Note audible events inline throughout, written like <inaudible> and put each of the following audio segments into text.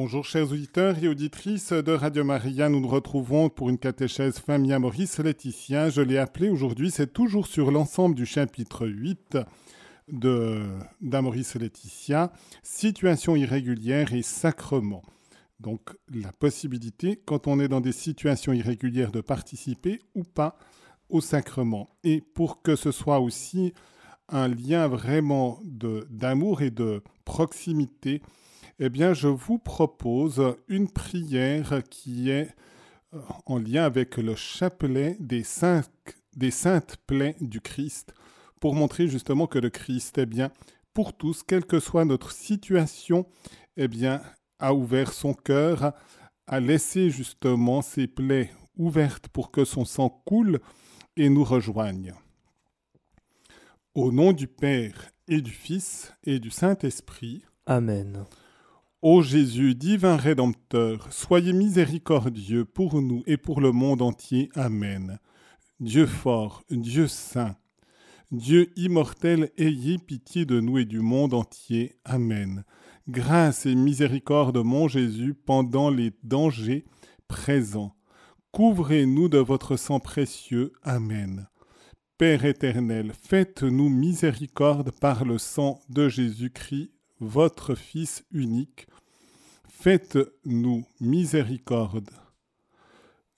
Bonjour chers auditeurs et auditrices de Radio Maria, nous nous retrouvons pour une catéchèse Famille Maurice Laetitia. Je l'ai appelé aujourd'hui, c'est toujours sur l'ensemble du chapitre 8 d'Amoris Laetitia, situation irrégulière et sacrement. Donc la possibilité, quand on est dans des situations irrégulières, de participer ou pas au sacrement. Et pour que ce soit aussi un lien vraiment d'amour et de proximité, eh bien, je vous propose une prière qui est euh, en lien avec le chapelet des, saintes plaies du Christ, pour montrer justement que le Christ, eh bien, pour tous, quelle que soit notre situation, eh a ouvert son cœur, a laissé justement ses plaies ouvertes pour que son sang coule et nous rejoigne. Au nom du Père et du Fils et du Saint-Esprit. Amen. Ô Jésus, divin Rédempteur, soyez miséricordieux pour nous et pour le monde entier. Amen. Dieu fort, Dieu saint, Dieu immortel, ayez pitié de nous et du monde entier. Amen. Grâce et miséricorde, mon Jésus, pendant les dangers présents. Couvrez-nous de votre sang précieux. Amen. Père éternel, faites-nous miséricorde par le sang de Jésus-Christ, votre Fils unique, faites-nous miséricorde.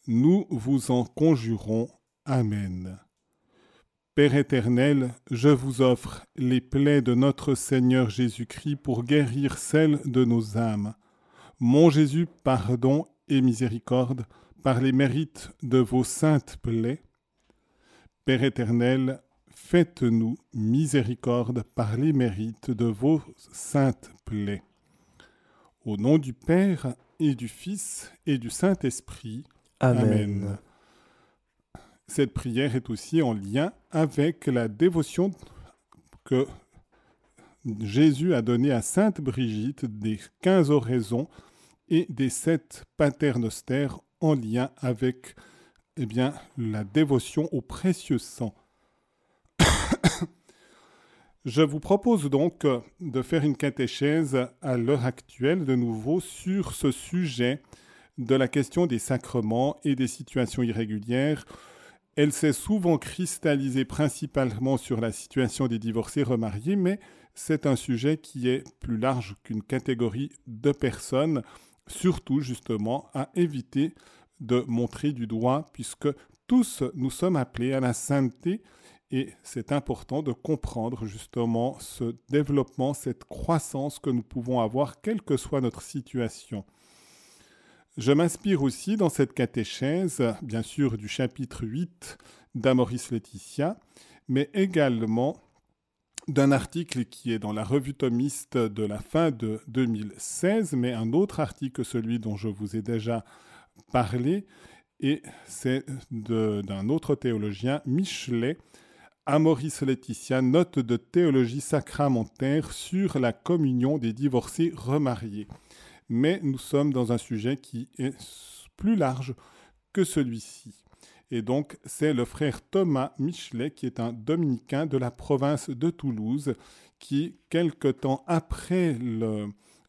Nous vous en conjurons. Amen. Père éternel, je vous offre les plaies de notre Seigneur Jésus-Christ pour guérir celles de nos âmes. Mon Jésus, pardon et miséricorde par les mérites de vos saintes plaies. Père éternel, faites-nous miséricorde par les mérites de vos saintes plaies. Au nom du Père et du Fils et du Saint-Esprit. Amen. Cette prière est aussi en lien avec la dévotion que Jésus a donnée à Sainte Brigitte des quinze oraisons et des sept paternostères en lien avec eh bien, la dévotion au précieux sang. Je vous propose donc de faire une catéchèse à l'heure actuelle de nouveau sur ce sujet de la question des sacrements et des situations irrégulières. Elle s'est souvent cristallisée principalement sur la situation des divorcés remariés, mais c'est un sujet qui est plus large qu'une catégorie de personnes, surtout justement à éviter de montrer du doigt, puisque tous nous sommes appelés à la sainteté et c'est important de comprendre justement ce développement, cette croissance que nous pouvons avoir, quelle que soit notre situation. Je m'inspire aussi dans cette catéchèse, bien sûr, du chapitre 8 d'Amoris Laetitia, mais également d'un article qui est dans la revue thomiste de la fin de 2016, mais un autre article que celui dont je vous ai déjà parlé, et c'est d'un autre théologien, Michelet, Amoris Laetitia, note de théologie sacramentaire sur la communion des divorcés remariés. Mais nous sommes dans un sujet qui est plus large que celui-ci. Et donc, c'est le frère Thomas Michelet, qui est un dominicain de la province de Toulouse, qui, quelque temps après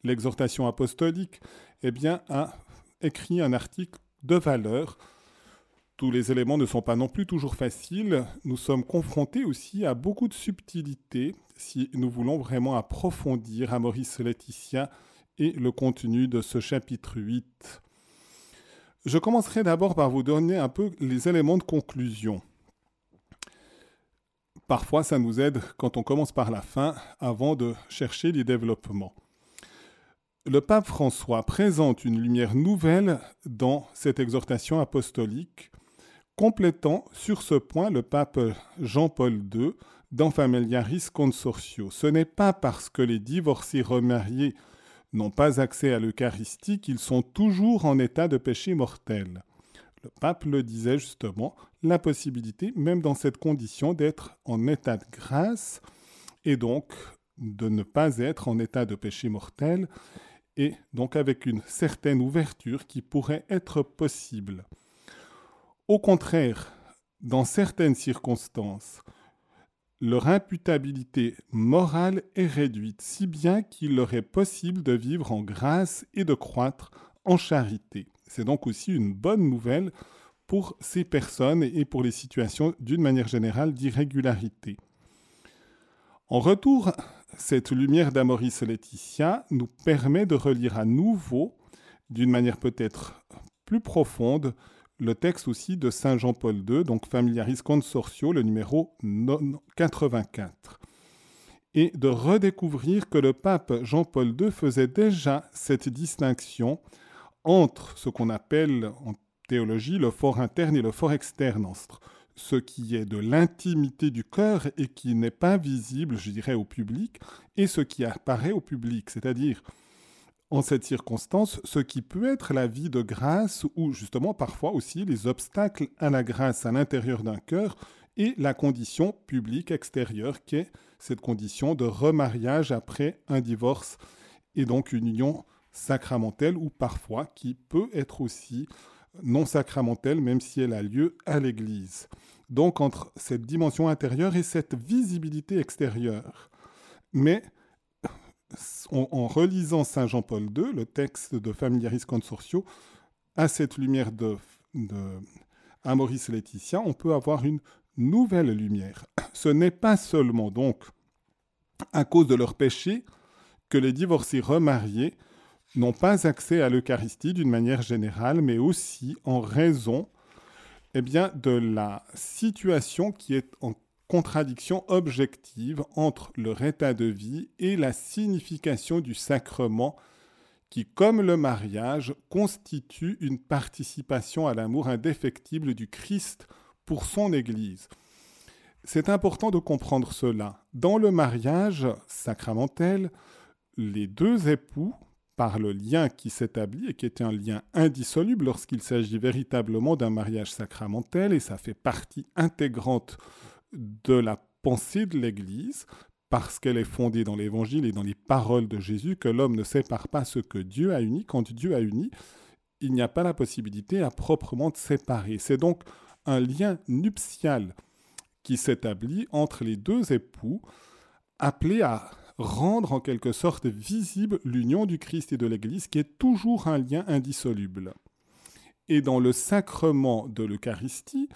l'exhortation apostolique, eh a écrit un article de valeur tous les éléments ne sont pas non plus toujours faciles. Nous sommes confrontés aussi à beaucoup de subtilités si nous voulons vraiment approfondir à Maurice Laetitia et le contenu de ce chapitre 8. Je commencerai d'abord par vous donner un peu les éléments de conclusion. Parfois, ça nous aide quand on commence par la fin avant de chercher les développements. Le pape François présente une lumière nouvelle dans cette exhortation apostolique complétant sur ce point le pape Jean-Paul II dans Familiaris Consortio. Ce n'est pas parce que les divorcés remariés n'ont pas accès à l'Eucharistie qu'ils sont toujours en état de péché mortel. Le pape le disait justement, la possibilité, même dans cette condition, d'être en état de grâce et donc de ne pas être en état de péché mortel, et donc avec une certaine ouverture qui pourrait être possible. Au contraire, dans certaines circonstances, leur imputabilité morale est réduite, si bien qu'il leur est possible de vivre en grâce et de croître en charité. C'est donc aussi une bonne nouvelle pour ces personnes et pour les situations d'une manière générale d'irrégularité. En retour, cette lumière d'Amoris Laetitia nous permet de relire à nouveau, d'une manière peut-être plus profonde, le texte aussi de Saint Jean-Paul II, donc Familiaris Consortio, le numéro 84, et de redécouvrir que le pape Jean-Paul II faisait déjà cette distinction entre ce qu'on appelle en théologie le fort interne et le fort externe, ce qui est de l'intimité du cœur et qui n'est pas visible, je dirais, au public, et ce qui apparaît au public, c'est-à-dire en cette circonstance ce qui peut être la vie de grâce ou justement parfois aussi les obstacles à la grâce à l'intérieur d'un cœur et la condition publique extérieure qui est cette condition de remariage après un divorce et donc une union sacramentelle ou parfois qui peut être aussi non sacramentelle même si elle a lieu à l'Église. Donc entre cette dimension intérieure et cette visibilité extérieure. Mais en, relisant Saint Jean-Paul II, le texte de Familiaris Consortio, à cette lumière de, de Amoris Laetitia, on peut avoir une nouvelle lumière. <clears throat> Ce n'est pas seulement donc à cause de leur péché que les divorcés remariés n'ont pas accès à l'Eucharistie d'une manière générale, mais aussi en raison eh bien, de la situation qui est en contradiction objective entre leur état de vie et la signification du sacrement qui, comme le mariage, constitue une participation à l'amour indéfectible du Christ pour son Église. C'est important de comprendre cela. Dans le mariage sacramentel, les deux époux, par le lien qui s'établit et qui est un lien indissoluble lorsqu'il s'agit véritablement d'un mariage sacramentel, et ça fait partie intégrante de la pensée de l'Église, parce qu'elle est fondée dans l'Évangile et dans les paroles de Jésus, que l'homme ne sépare pas ce que Dieu a uni. Quand Dieu a uni, il n'y a pas la possibilité à proprement de séparer. C'est donc un lien nuptial qui s'établit entre les deux époux, appelés à rendre en quelque sorte visible l'union du Christ et de l'Église, qui est toujours un lien indissoluble. Et dans le sacrement de l'Eucharistie,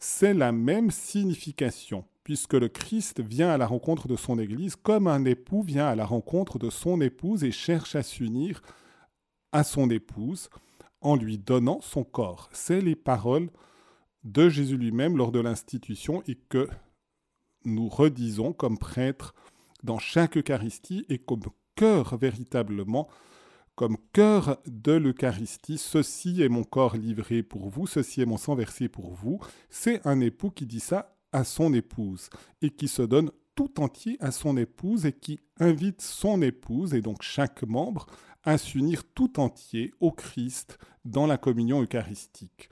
c'est la même signification, puisque le Christ vient à la rencontre de son Église comme un époux vient à la rencontre de son épouse et cherche à s'unir à son épouse en lui donnant son corps. C'est les paroles de Jésus lui-même lors de l'institution et que nous redisons comme prêtres dans chaque Eucharistie et comme cœur véritablement comme cœur de l'Eucharistie, ceci est mon corps livré pour vous, ceci est mon sang versé pour vous. C'est un époux qui dit ça à son épouse et qui se donne tout entier à son épouse et qui invite son épouse et donc chaque membre à s'unir tout entier au Christ dans la communion eucharistique.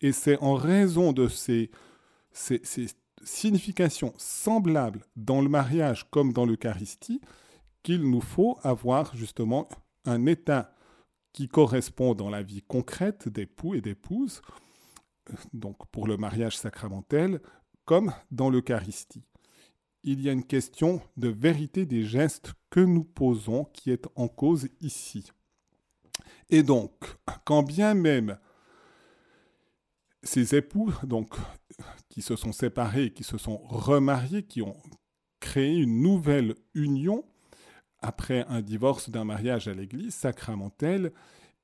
Et c'est en raison de ces, ces, ces significations semblables dans le mariage comme dans l'Eucharistie qu'il nous faut avoir justement un état qui correspond dans la vie concrète d'époux et d'épouses, donc pour le mariage sacramentel, comme dans l'Eucharistie. Il y a une question de vérité des gestes que nous posons qui est en cause ici. Et donc, quand bien même ces époux, donc, qui se sont séparés, qui se sont remariés, qui ont créé une nouvelle union, après un divorce d'un mariage à l'Église sacramentel,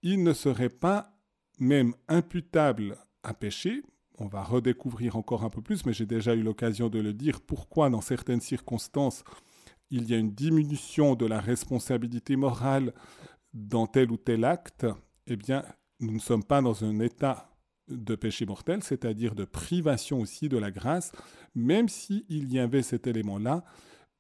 il ne serait pas même imputable à péché. On va redécouvrir encore un peu plus, mais j'ai déjà eu l'occasion de le dire, pourquoi dans certaines circonstances il y a une diminution de la responsabilité morale dans tel ou tel acte. Eh bien, nous ne sommes pas dans un état de péché mortel, c'est-à-dire de privation aussi de la grâce, même s'il y avait cet élément-là,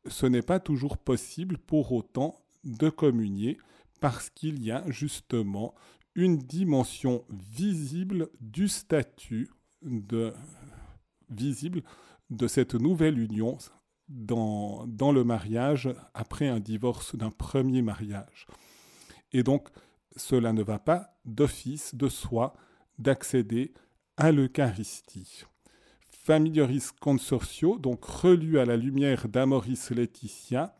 ce n'est pas toujours possible pour autant de communier parce qu'il y a justement une dimension visible du statut visible de cette nouvelle union dans le mariage après un divorce d'un premier mariage. Et donc, cela ne va pas d'office, de soi, d'accéder à l'Eucharistie. Familiaris Consortio, donc relu à la lumière d'Amoris Laetitia,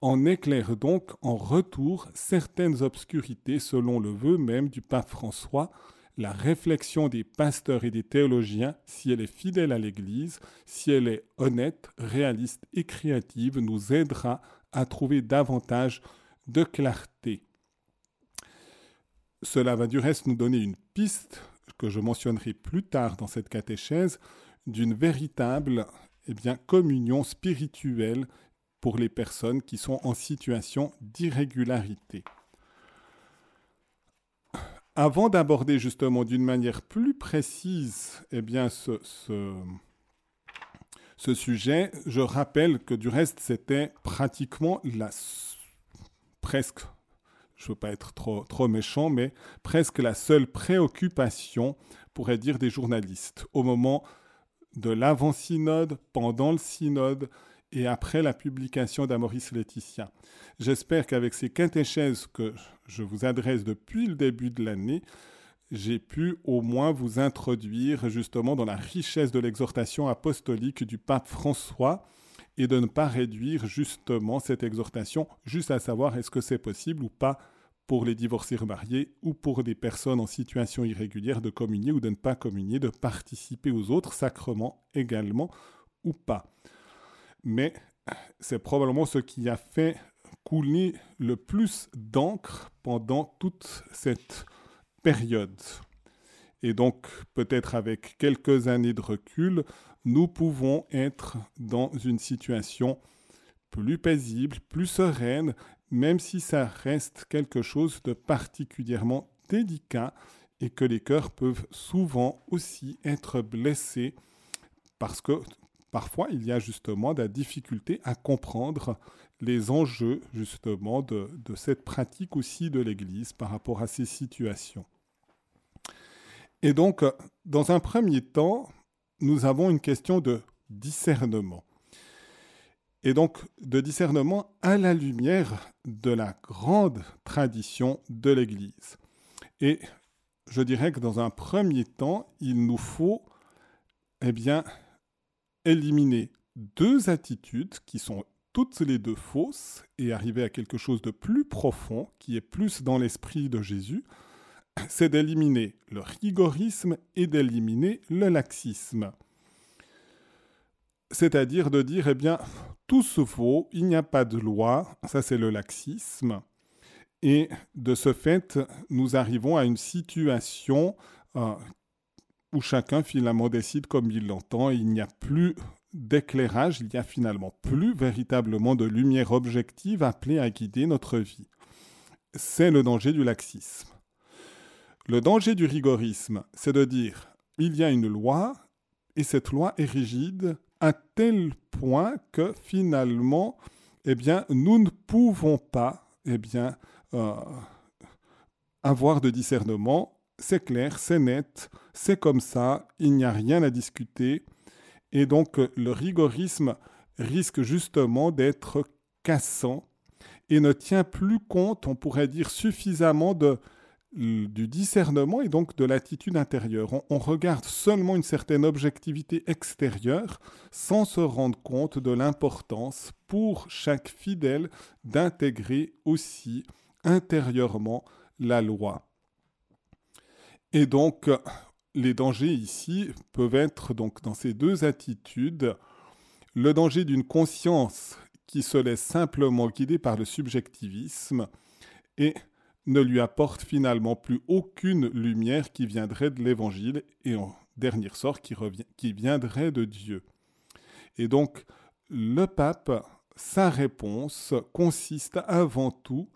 en éclaire donc en retour certaines obscurités selon le vœu même du pape François, la réflexion des pasteurs et des théologiens, si elle est fidèle à l'Église, si elle est honnête, réaliste et créative, nous aidera à trouver davantage de clarté. Cela va du reste nous donner une piste que je mentionnerai plus tard dans cette catéchèse d'une véritable eh bien, communion spirituelle pour les personnes qui sont en situation d'irrégularité. Avant d'aborder justement d'une manière plus précise eh bien, ce, sujet, je rappelle que du reste, c'était pratiquement la presque, je ne veux pas être trop, trop méchant, mais presque la seule préoccupation, pourrait dire, des journalistes au moment de l'avant-synode, pendant le synode, et après la publication d'Amoris Laetitia. J'espère qu'avec ces catéchèses que je vous adresse depuis le début de l'année, j'ai pu au moins vous introduire justement dans la richesse de l'exhortation apostolique du pape François et de ne pas réduire justement cette exhortation juste à savoir est-ce que c'est possible ou pas pour les divorcés remariés ou pour des personnes en situation irrégulière de communier ou de ne pas communier, de participer aux autres sacrements également ou pas mais c'est probablement ce qui a fait couler le plus d'encre pendant toute cette période. Et donc, peut-être avec quelques années de recul, nous pouvons être dans une situation plus paisible, plus sereine, même si ça reste quelque chose de particulièrement délicat et que les cœurs peuvent souvent aussi être blessés parce que parfois il y a justement de la difficulté à comprendre les enjeux justement de, cette pratique aussi de l'Église par rapport à ces situations. Et donc, dans un premier temps, nous avons une question de discernement. Et donc, de discernement à la lumière de la grande tradition de l'Église. Et je dirais que dans un premier temps, il nous faut, eh bien, éliminer deux attitudes qui sont toutes les deux fausses et arriver à quelque chose de plus profond, qui est plus dans l'esprit de Jésus, c'est d'éliminer le rigorisme et d'éliminer le laxisme. C'est-à-dire de dire, eh bien, tout se vaut, il n'y a pas de loi, ça c'est le laxisme. Et de ce fait, nous arrivons à une situation euh, où chacun finalement décide comme il l'entend il n'y a plus d'éclairage, il n'y a finalement plus véritablement de lumière objective appelée à guider notre vie. C'est le danger du laxisme. Le danger du rigorisme, c'est de dire il y a une loi et cette loi est rigide à tel point que finalement, eh bien, nous ne pouvons pas, eh bien, euh, avoir de discernement c'est clair, c'est net, c'est comme ça, il n'y a rien à discuter. Et donc le rigorisme risque justement d'être cassant et ne tient plus compte, on pourrait dire, suffisamment de, du discernement et donc de l'attitude intérieure. On, regarde seulement une certaine objectivité extérieure sans se rendre compte de l'importance pour chaque fidèle d'intégrer aussi intérieurement la loi. Et donc, les dangers ici peuvent être donc dans ces deux attitudes. Le danger d'une conscience qui se laisse simplement guider par le subjectivisme et ne lui apporte finalement plus aucune lumière qui viendrait de l'Évangile et en dernier sort qui, revient, qui viendrait de Dieu. Et donc, le pape, sa réponse consiste avant tout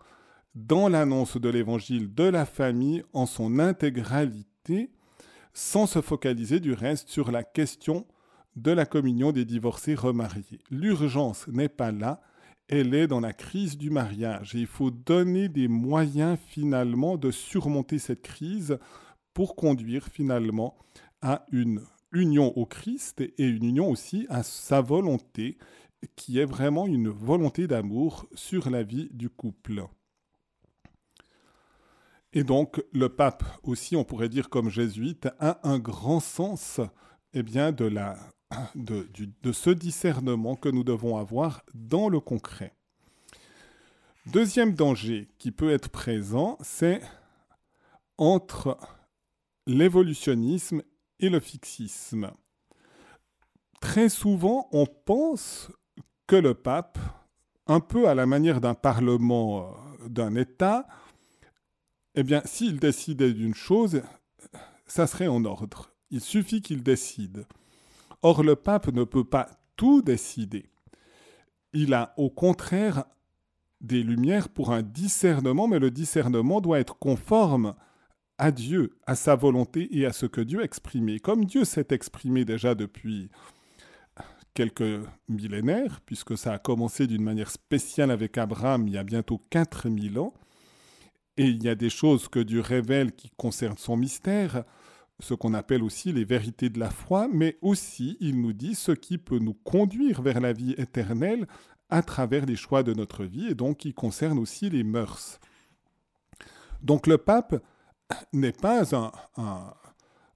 dans l'annonce de l'évangile de la famille en son intégralité, sans se focaliser du reste sur la question de la communion des divorcés remariés. L'urgence n'est pas là, elle est dans la crise du mariage il faut donner des moyens finalement de surmonter cette crise pour conduire finalement à une union au Christ et une union aussi à sa volonté qui est vraiment une volonté d'amour sur la vie du couple. Et donc, le pape aussi, on pourrait dire comme jésuite, a un grand sens eh bien, de, la, de, ce discernement que nous devons avoir dans le concret. Deuxième danger qui peut être présent, c'est entre l'évolutionnisme et le fixisme. Très souvent, on pense que le pape, un peu à la manière d'un parlement euh, d'un État, eh bien, s'il décidait d'une chose, ça serait en ordre. Il suffit qu'il décide. Or, le pape ne peut pas tout décider. Il a au contraire des lumières pour un discernement, mais le discernement doit être conforme à Dieu, à sa volonté et à ce que Dieu a exprimé. Comme Dieu s'est exprimé déjà depuis quelques millénaires, puisque ça a commencé d'une manière spéciale avec Abraham il y a bientôt 4000 ans, et il y a des choses que Dieu révèle qui concernent son mystère, ce qu'on appelle aussi les vérités de la foi, mais aussi il nous dit ce qui peut nous conduire vers la vie éternelle à travers les choix de notre vie, et donc qui concerne aussi les mœurs. Donc le pape n'est pas un,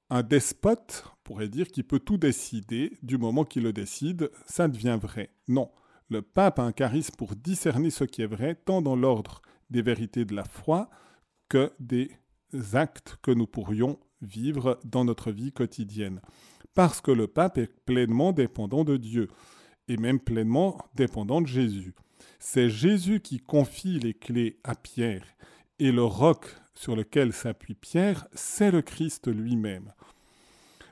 un, despote, on pourrait dire, qui peut tout décider, du moment qu'il le décide, ça devient vrai. Non, le pape a un charisme pour discerner ce qui est vrai, tant dans l'ordre des vérités de la foi que des actes que nous pourrions vivre dans notre vie quotidienne. Parce que le pape est pleinement dépendant de Dieu, et même pleinement dépendant de Jésus. C'est Jésus qui confie les clés à Pierre, et le roc sur lequel s'appuie Pierre, c'est le Christ lui-même.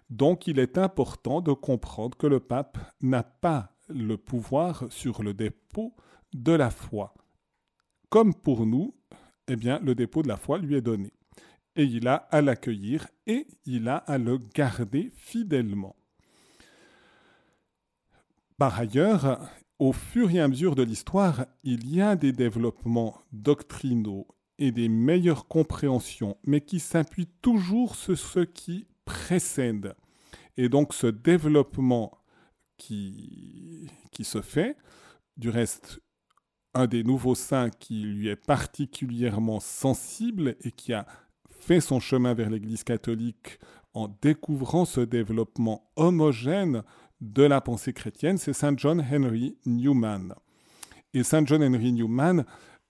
Donc il est important de comprendre que le pape n'a pas le pouvoir sur le dépôt de la foi. Comme pour nous, eh bien, le dépôt de la foi lui est donné. Et il a à l'accueillir et il a à le garder fidèlement. Par ailleurs, au fur et à mesure de l'histoire, il y a des développements doctrinaux et des meilleures compréhensions, mais qui s'appuient toujours sur ce qui précède. Et donc ce développement qui, se fait, du reste, un des nouveaux saints qui lui est particulièrement sensible et qui a fait son chemin vers l'Église catholique en découvrant ce développement homogène de la pensée chrétienne, c'est Saint John Henry Newman. Et Saint John Henry Newman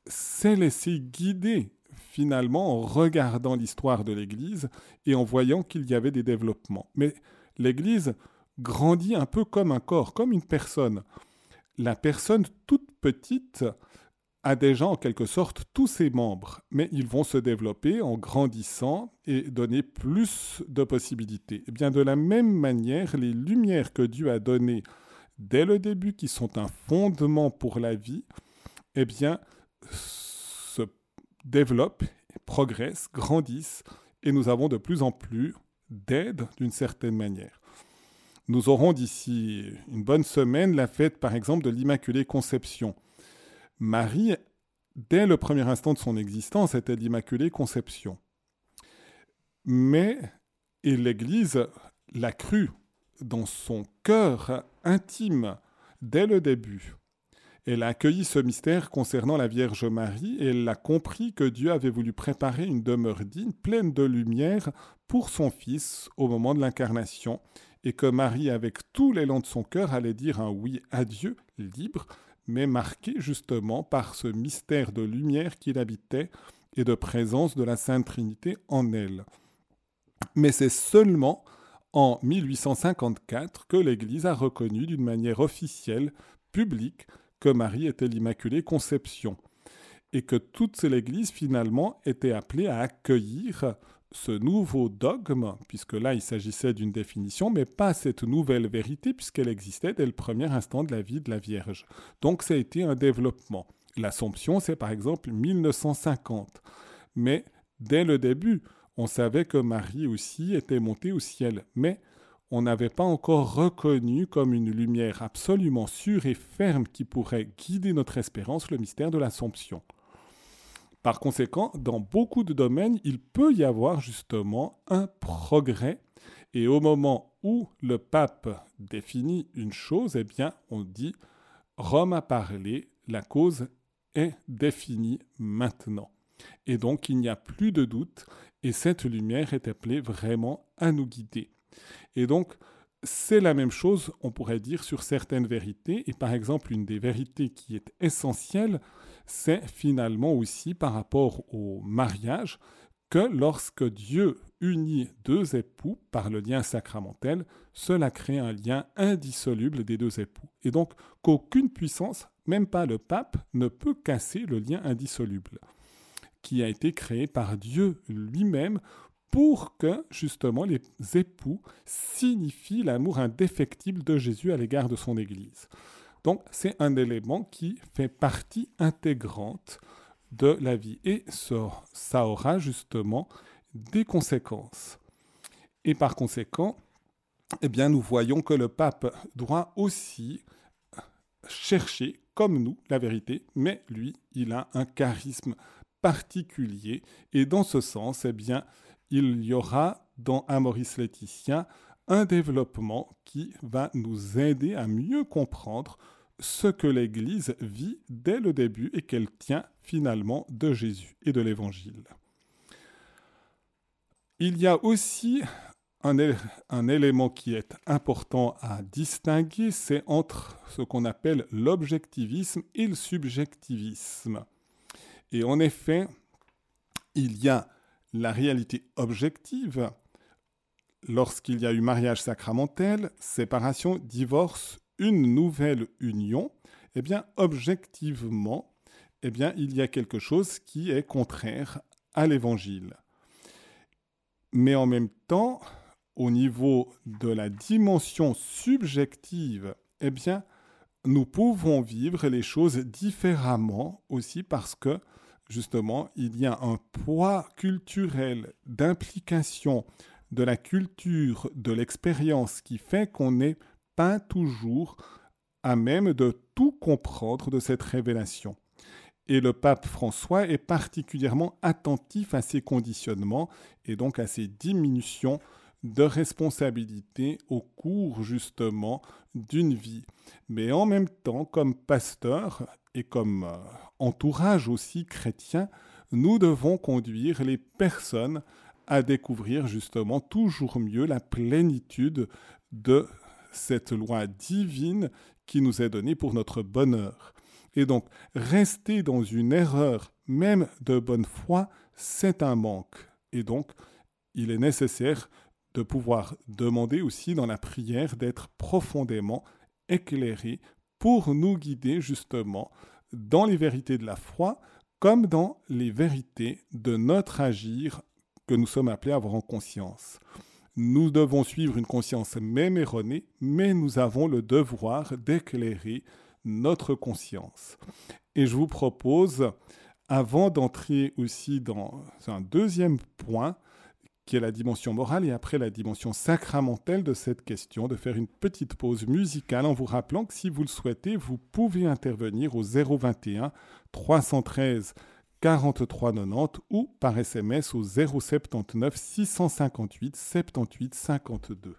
s'est laissé guider finalement en regardant l'histoire de l'Église et en voyant qu'il y avait des développements. Mais l'Église grandit un peu comme un corps, comme une personne. La personne toute petite a déjà en quelque sorte tous ses membres, mais ils vont se développer en grandissant et donner plus de possibilités. Eh bien de la même manière, les lumières que Dieu a données dès le début, qui sont un fondement pour la vie, eh bien se développent, progressent, grandissent, et nous avons de plus en plus d'aide d'une certaine manière. Nous aurons d'ici une bonne semaine la fête, par exemple, de l'Immaculée Conception. Marie, dès le premier instant de son existence, était l'Immaculée Conception. Mais, et l'Église l'a cru dans son cœur intime dès le début. Elle a accueilli ce mystère concernant la Vierge Marie et elle a compris que Dieu avait voulu préparer une demeure digne, pleine de lumière, pour son Fils au moment de l'incarnation, et que Marie, avec tout l'élan de son cœur, allait dire un oui à Dieu, libre, mais marqué justement par ce mystère de lumière qu'il habitait et de présence de la Sainte Trinité en elle. Mais c'est seulement en 1854 que l'Église a reconnu d'une manière officielle, publique, que Marie était l'Immaculée Conception, et que toute l'Église finalement était appelée à accueillir ce nouveau dogme, puisque là il s'agissait d'une définition, mais pas cette nouvelle vérité, puisqu'elle existait dès le premier instant de la vie de la Vierge. Donc ça a été un développement. L'Assomption, c'est par exemple 1950. Mais dès le début, on savait que Marie aussi était montée au ciel. Mais on n'avait pas encore reconnu comme une lumière absolument sûre et ferme qui pourrait guider notre espérance le mystère de l'Assomption. Par conséquent, dans beaucoup de domaines, il peut y avoir justement un progrès. Et au moment où le pape définit une chose, eh bien, on dit Rome a parlé, la cause est définie maintenant. Et donc, il n'y a plus de doute, et cette lumière est appelée vraiment à nous guider. Et donc, c'est la même chose, on pourrait dire, sur certaines vérités. Et par exemple, une des vérités qui est essentielle, c'est finalement aussi par rapport au mariage que lorsque Dieu unit deux époux par le lien sacramentel, cela crée un lien indissoluble des deux époux. Et donc qu'aucune puissance, même pas le pape, ne peut casser le lien indissoluble qui a été créé par Dieu lui-même pour que justement les époux signifient l'amour indéfectible de Jésus à l'égard de son Église. Donc c'est un élément qui fait partie intégrante de la vie et ça, aura justement des conséquences. Et par conséquent, eh bien, nous voyons que le pape doit aussi chercher, comme nous, la vérité, mais lui, il a un charisme particulier, et dans ce sens, eh bien, il y aura dans Amoris Laetitia un développement qui va nous aider à mieux comprendre ce que l'Église vit dès le début et qu'elle tient finalement de Jésus et de l'Évangile. Il y a aussi un, élément qui est important à distinguer, c'est entre ce qu'on appelle l'objectivisme et le subjectivisme. Et en effet, il y a la réalité objective, lorsqu'il y a eu mariage sacramentel, séparation, divorce, une nouvelle union, eh bien, objectivement, eh bien, il y a quelque chose qui est contraire à l'évangile. Mais en même temps, au niveau de la dimension subjective, eh bien, nous pouvons vivre les choses différemment aussi parce que justement, il y a un poids culturel d'implication de la culture, de l'expérience qui fait qu'on n'est pas toujours à même de tout comprendre de cette révélation. Et le pape François est particulièrement attentif à ces conditionnements et donc à ces diminutions de responsabilité au cours justement d'une vie. Mais en même temps, comme pasteur et comme euh, entourage aussi chrétien, nous devons conduire les personnes à découvrir justement toujours mieux la plénitude de cette loi divine qui nous est donnée pour notre bonheur. Et donc, rester dans une erreur, même de bonne foi, c'est un manque. Et donc, il est nécessaire de pouvoir demander aussi dans la prière d'être profondément éclairé pour nous guider justement dans les vérités de la foi comme dans les vérités de notre agir que nous sommes appelés à avoir en conscience. Nous devons suivre une conscience même erronée, mais nous avons le devoir d'éclairer notre conscience. Et je vous propose, avant d'entrer aussi dans un deuxième point, qui est la dimension morale, et après la dimension sacramentelle de cette question, de faire une petite pause musicale en vous rappelant que si vous le souhaitez, vous pouvez intervenir au 021 313 43 90 ou par SMS au 079 658 78 52.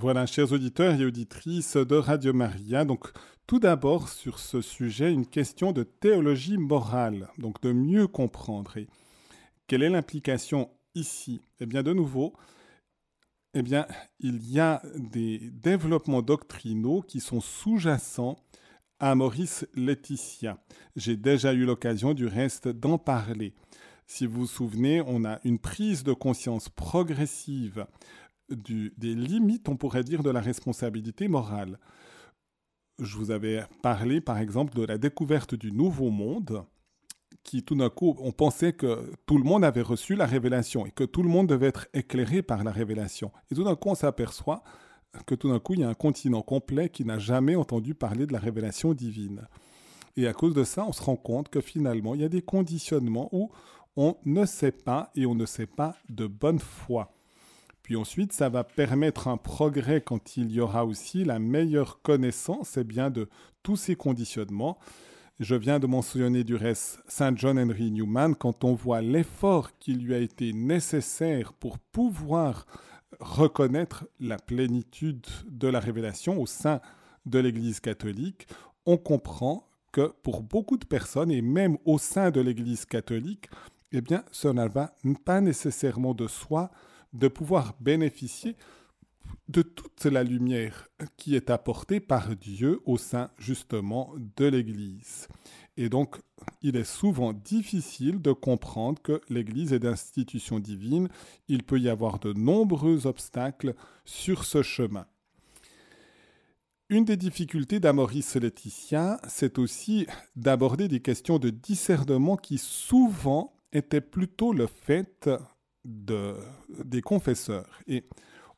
Voilà, chers auditeurs et auditrices de Radio Maria, donc tout d'abord sur ce sujet, une question de théologie morale, donc de mieux comprendre. Et quelle est l'implication ici? Eh bien, de nouveau, eh bien, il y a des développements doctrinaux qui sont sous-jacents à Maurice Laetitia. J'ai déjà eu l'occasion du reste d'en parler. Si vous vous souvenez, on a une prise de conscience progressive des limites, on pourrait dire, de la responsabilité morale. je vous avais parlé par exemple de la découverte du nouveau monde, qui tout d'un coup, on pensait que tout le monde avait reçu la révélation et que tout le monde devait être éclairé par la révélation. Et tout d'un coup, on s'aperçoit que tout d'un coup, il y a un continent complet qui n'a jamais entendu parler de la révélation divine. Et à cause de ça, on se rend compte que finalement, il y a des conditionnements où on ne sait pas et on ne sait pas de bonne foi. Puis ensuite, ça va permettre un progrès quand il y aura aussi la meilleure connaissance eh bien, de tous ces conditionnements. Je viens de mentionner du reste Saint John Henry Newman, quand on voit l'effort qui lui a été nécessaire pour pouvoir reconnaître la plénitude de la révélation au sein de l'Église catholique, on comprend que pour beaucoup de personnes, et même au sein de l'Église catholique, eh bien, cela va pas nécessairement de soi de pouvoir bénéficier de toute la lumière qui est apportée par Dieu au sein justement de l'Église. Et donc, il est souvent difficile de comprendre que l'Église est d'institution divine. Il peut y avoir de nombreux obstacles sur ce chemin. Une des difficultés d'Amoris Laetitia, c'est aussi d'aborder des questions de discernement qui souvent étaient plutôt le fait de, des confesseurs. Et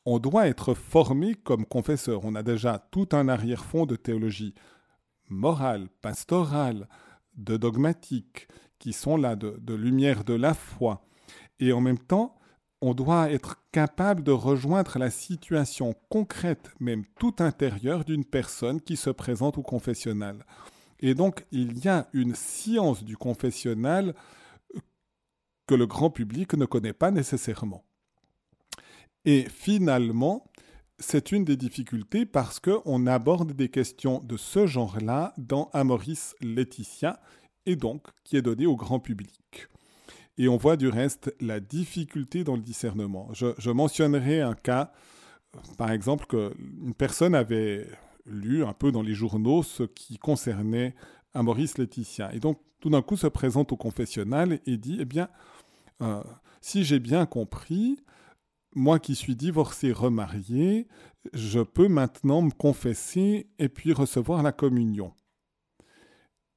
on doit être formé comme confesseur. On a déjà tout un arrière-fond de théologie morale, pastorale, de dogmatique, qui sont là, de, de lumière de la foi. Et en même temps, on doit être capable de rejoindre la situation concrète, même tout intérieure, d'une personne qui se présente au confessionnal. Et donc, il y a une science du confessionnal que le grand public ne connaît pas nécessairement. Et finalement, c'est une des difficultés parce qu'on aborde des questions de ce genre-là dans Amoris Laetitia, et donc qui est donné au grand public. Et on voit du reste la difficulté dans le discernement. Je, mentionnerai un cas, par exemple, qu'une personne avait lu un peu dans les journaux ce qui concernait Maurice Laetitia. Et donc, tout d'un coup, se présente au confessionnal et dit, eh bien, euh, si j'ai bien compris, moi qui suis divorcé, remarié, je peux maintenant me confesser et puis recevoir la communion.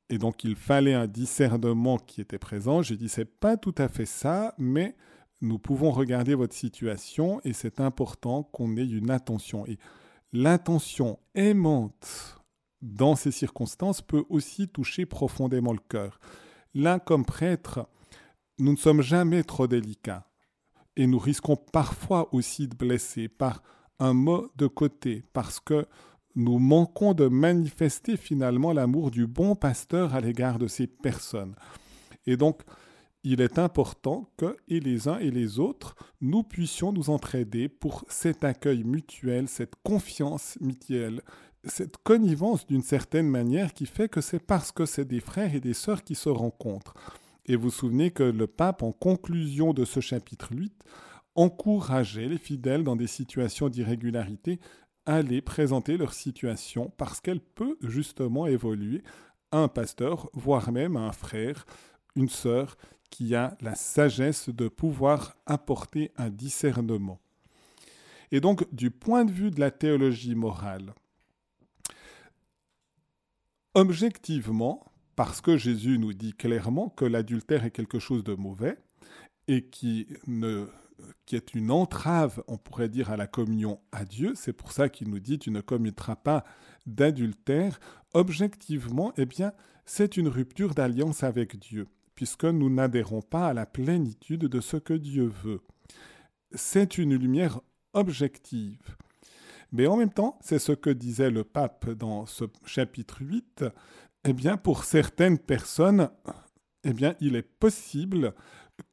Et donc il fallait un discernement qui était présent. J'ai dit c'est pas tout à fait ça, mais nous pouvons regarder votre situation et c'est important qu'on ait une attention. Et l'intention aimante dans ces circonstances peut aussi toucher profondément le cœur. Là, comme prêtre, nous ne sommes jamais trop délicats et nous risquons parfois aussi de blesser par un mot de côté parce que nous manquons de manifester finalement l'amour du bon pasteur à l'égard de ces personnes. Et donc, il est important que, et les uns et les autres, nous puissions nous entraider pour cet accueil mutuel, cette confiance mutuelle, cette connivence d'une certaine manière qui fait que c'est parce que c'est des frères et des sœurs qui se rencontrent. Et vous souvenez que le pape, en conclusion de ce chapitre 8, encourageait les fidèles dans des situations d'irrégularité aller présenter leur situation parce qu'elle peut justement évoluer à un pasteur, voire même à un frère, une sœur qui a la sagesse de pouvoir apporter un discernement. Et donc, du point de vue de la théologie morale, objectivement, parce que Jésus nous dit clairement que l'adultère est quelque chose de mauvais et qui est une entrave, on pourrait dire, à la communion à Dieu. C'est pour ça qu'il nous dit tu ne commettras pas d'adultère. Objectivement, eh bien, c'est une rupture d'alliance avec Dieu, puisque nous n'adhérons pas à la plénitude de ce que Dieu veut. C'est une lumière objective. Mais en même temps, c'est ce que disait le pape dans ce chapitre 8, eh bien, pour certaines personnes, eh bien, il est possible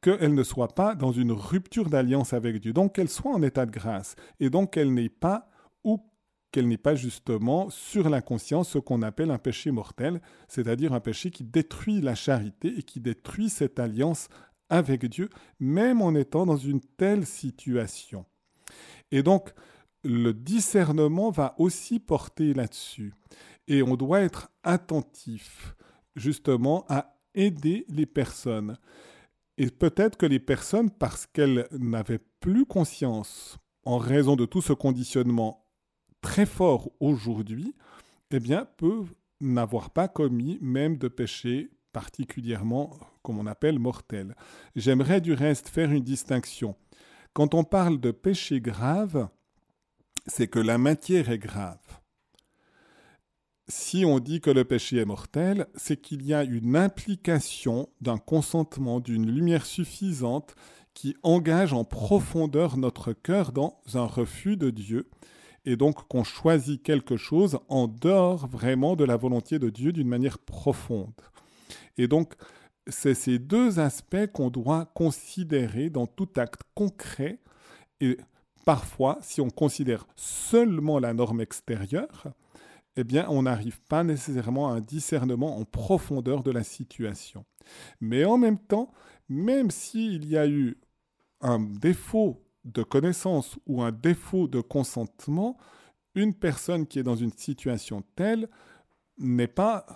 qu'elle ne soit pas dans une rupture d'alliance avec Dieu, donc qu'elle soit en état de grâce, et donc qu'elle n'ait pas ou qu'elle n'ait pas justement sur la conscience ce qu'on appelle un péché mortel, c'est-à-dire un péché qui détruit la charité et qui détruit cette alliance avec Dieu, même en étant dans une telle situation. Et donc, le discernement va aussi porter là-dessus. Et on doit être attentif justement à aider les personnes. Et peut-être que les personnes, parce qu'elles n'avaient plus conscience, en raison de tout ce conditionnement très fort aujourd'hui, eh bien, peuvent n'avoir pas commis même de péché particulièrement, comme on appelle, mortel. J'aimerais du reste faire une distinction. Quand on parle de péché grave, c'est que la matière est grave. Si on dit que le péché est mortel, c'est qu'il y a une implication d'un consentement, d'une lumière suffisante qui engage en profondeur notre cœur dans un refus de Dieu, et donc qu'on choisit quelque chose en dehors vraiment de la volonté de Dieu d'une manière profonde. Et donc, c'est ces deux aspects qu'on doit considérer dans tout acte concret. Et parfois, si on considère seulement la norme extérieure, eh bien, on n'arrive pas nécessairement à un discernement en profondeur de la situation. Mais en même temps, même s'il y a eu un défaut de connaissance ou un défaut de consentement, une personne qui est dans une situation telle n'est pas